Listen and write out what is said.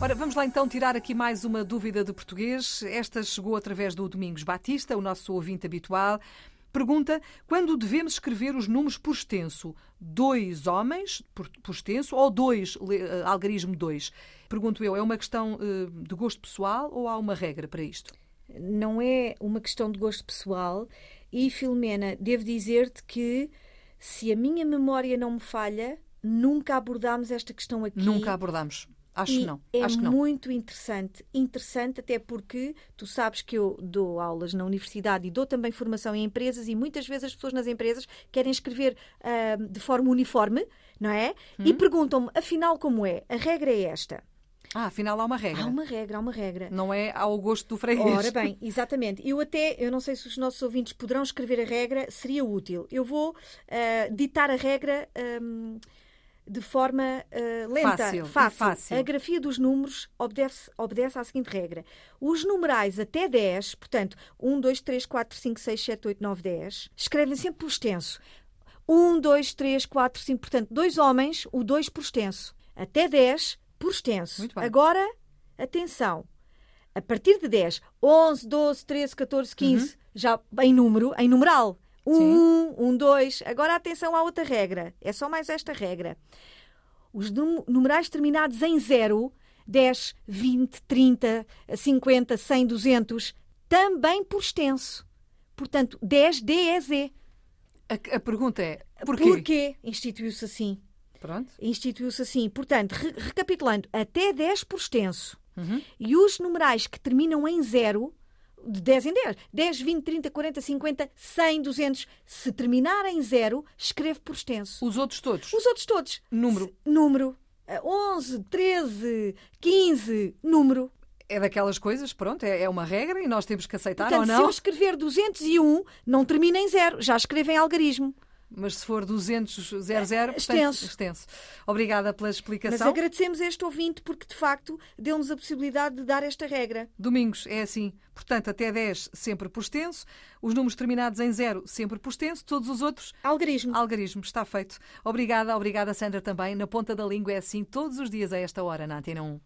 Ora, vamos lá então tirar aqui mais uma dúvida de português. Esta chegou através do Domingos Batista, o nosso ouvinte habitual. Pergunta: quando devemos escrever os números por extenso? Dois homens por, por extenso ou dois, uh, algarismo 2? Pergunto eu, é uma questão uh, de gosto pessoal ou há uma regra para isto? Não é uma questão de gosto pessoal e, Filomena, devo dizer-te que se a minha memória não me falha, nunca abordámos esta questão aqui. Nunca abordámos. Acho e que não. É Acho que não. muito interessante. Interessante até porque tu sabes que eu dou aulas na universidade e dou também formação em empresas e muitas vezes as pessoas nas empresas querem escrever uh, de forma uniforme, não é? Hum. E perguntam-me, afinal, como é? A regra é esta. Ah, afinal há uma regra. Há uma regra, há uma regra. Não é ao gosto do freguês. Ora bem, exatamente. Eu até, eu não sei se os nossos ouvintes poderão escrever a regra, seria útil. Eu vou uh, ditar a regra. Um, de forma uh, lenta, fácil, fácil. fácil. A grafia dos números obedece, obedece à seguinte regra. Os numerais até 10, portanto, 1, 2, 3, 4, 5, 6, 7, 8, 9, 10, escrevem sempre por extenso. 1, 2, 3, 4, 5, portanto, dois homens, o 2 por extenso. Até 10, por extenso. Agora, atenção. A partir de 10, 11, 12, 13, 14, 15, uhum. já em número, em numeral. Um, um, dois. Agora atenção à outra regra. É só mais esta regra. Os numerais terminados em zero, 10, 20, 30, 50, 100, 200, também por extenso. Portanto, 10 DEZ. A, a pergunta é: porquê? Porquê instituiu-se assim? Pronto. Instituiu-se assim. Portanto, re recapitulando, até 10 por extenso. Uhum. E os numerais que terminam em zero de 10 em 10. 10, 20, 30, 40, 50, 100, 200. Se terminar em zero, escreve por extenso. Os outros todos? Os outros todos. Número? Se, número. 11, 13, 15, número. É daquelas coisas, pronto, é, é uma regra e nós temos que aceitar Portanto, ou não. Se eu escrever 201, não termina em zero, já escreve em algarismo mas se for 200, 00, extenso. extenso. Obrigada pela explicação. Mas agradecemos a este ouvinte porque, de facto, deu-nos a possibilidade de dar esta regra. Domingos é assim. Portanto, até 10 sempre por extenso, os números terminados em 0 sempre por extenso, todos os outros... Algarismo. Algarismo, está feito. Obrigada, obrigada Sandra também. Na ponta da língua é assim todos os dias a esta hora na Antena 1.